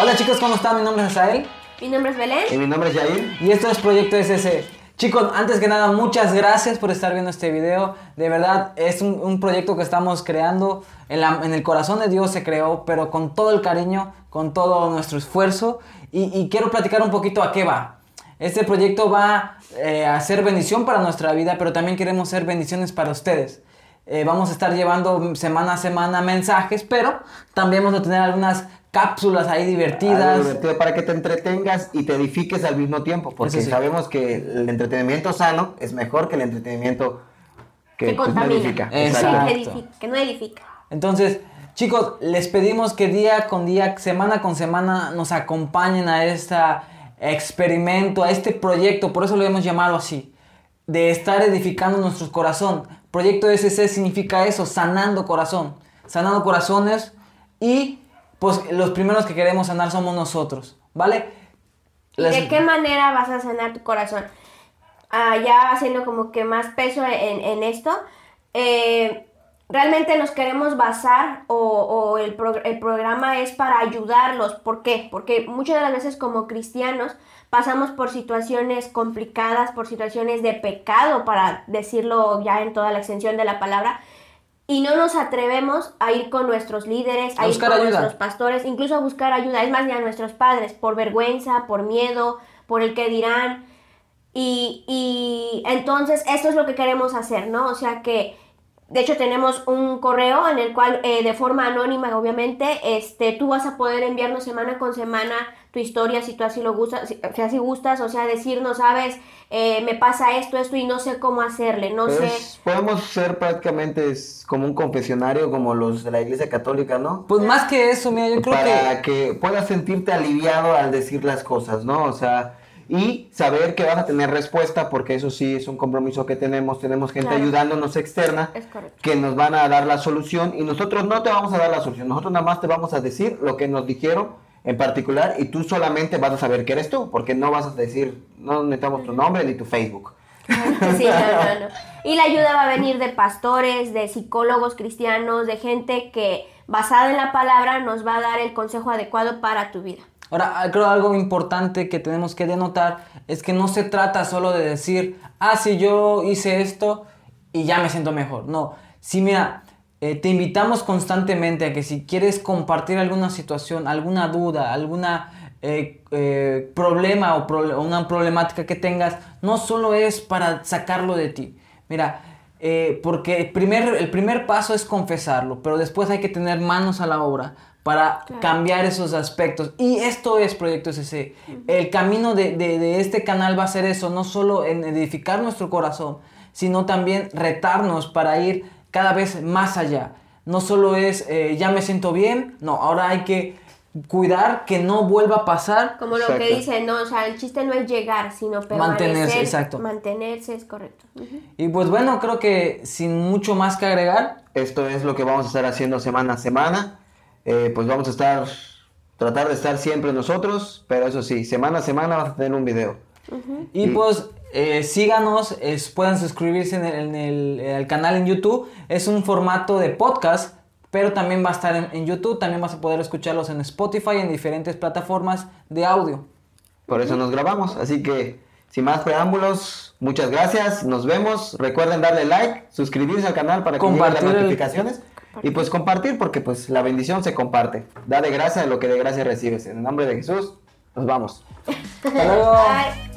Hola chicos, ¿cómo están? Mi nombre es Asael. Mi nombre es Belén. Y mi nombre es Yair. Y esto es Proyecto SS. Chicos, antes que nada, muchas gracias por estar viendo este video. De verdad, es un, un proyecto que estamos creando. En, la- en el corazón de Dios se creó, pero con todo el cariño, con todo nuestro esfuerzo. Y, y quiero platicar un poquito a qué va. Este proyecto va eh, a ser bendición para nuestra vida, pero también queremos ser bendiciones para ustedes. Eh, vamos a estar llevando semana a semana mensajes, pero también vamos a tener algunas cápsulas ahí divertidas. Divertido para que te entretengas y te edifiques al mismo tiempo. Porque sí. sabemos que el entretenimiento sano es mejor que el entretenimiento que, Que pues, no edifica, que no edifica. Entonces, chicos, les pedimos que día con día, semana con semana, nos acompañen a este experimento, a este proyecto, por eso lo hemos llamado así, de estar edificando nuestro corazón. Proyecto SC significa eso, sanando corazón, sanando corazones y pues los primeros que queremos sanar somos nosotros, ¿vale? ¿Y Les- de qué manera vas a sanar tu corazón? Ah, ya haciendo como que más peso en, en esto. eh, realmente nos queremos basar o, o el, pro- el programa es para ayudarlos. ¿Por qué? Porque muchas de las veces como cristianos pasamos por situaciones complicadas, por situaciones de pecado, para decirlo ya en toda la extensión de la palabra. Y no nos atrevemos a ir con nuestros líderes, A a, ir con ayuda. nuestros pastores, incluso a buscar ayuda. Es más, ni a nuestros padres, por vergüenza, por miedo, por el que dirán. Y, y entonces esto es lo que queremos hacer, ¿no? O sea que, de hecho, tenemos un correo en el cual, eh, de forma anónima, obviamente, este, tú vas a poder enviarnos semana con semana tu historia, si tú así lo gustas, si, si así gustas, o sea, decirnos, sabes, Eh, me pasa esto, esto y no sé cómo hacerle, no sé. Es- podemos ser prácticamente es como un confesionario como los de la iglesia católica, ¿no? Pues más que eso, mira, yo creo para que... que... puedas sentirte aliviado al decir las cosas, ¿no? O sea, y saber que vas a tener respuesta, porque eso sí es un compromiso que tenemos, tenemos gente Claro. ayudándonos externa, que nos van a dar la solución y nosotros no te vamos a dar la solución, nosotros nada más te vamos a decir lo que nos dijeron en particular y tú solamente vas a saber que eres tú, porque no vas a decir, no necesitamos tu nombre ni tu Facebook. Sí, no, no, no. Y la ayuda va a venir de pastores, de psicólogos cristianos, de gente que basada en la palabra nos va a dar el consejo adecuado para tu vida. Ahora, ah, creo algo importante que tenemos que denotar es que no se trata solo de decir, ah, sí, yo hice esto y ya me siento mejor. No, sí, mira, eh, te invitamos constantemente a que si quieres compartir alguna situación, alguna duda, alguna eh, eh, problema o una problemática que tengas, no solo es para sacarlo de ti. Mira, eh, porque el primer, el primer paso es confesarlo, pero después hay que tener manos a la obra para Claro. cambiar esos aspectos. Y esto es Proyecto SC. El camino de, de- de este canal va a ser eso, no solo en edificar nuestro corazón, sino también retarnos para ir cada vez más allá. No solo es, eh, ya me siento bien, no, ahora hay que cuidar que no vuelva a pasar. Como lo Exacto. que dice, no, o sea, el chiste no es llegar, sino permanecer. Mantenerse, exacto. Mantenerse es correcto. Y pues bueno, creo que sin mucho más que agregar, Esto es lo que vamos a estar haciendo semana a semana. Eh, pues vamos a estar, tratar de estar siempre nosotros, pero eso sí, semana a semana vas a tener un video. Y pues eh, síganos, es- pueden suscribirse en el, en el- en el canal en YouTube. Es un formato de podcast, pero también va a estar en, en YouTube. También vas a poder escucharlos en Spotify, en diferentes plataformas de audio. Por eso nos grabamos. Así que, sin más preámbulos, muchas gracias. Nos vemos. Recuerden darle like, suscribirse al canal para que las el- notificaciones. Y pues compartir, porque pues la bendición se comparte. Da de gracia lo que de gracia recibes. En el nombre de Jesús, nos vamos. Hasta luego. Bye.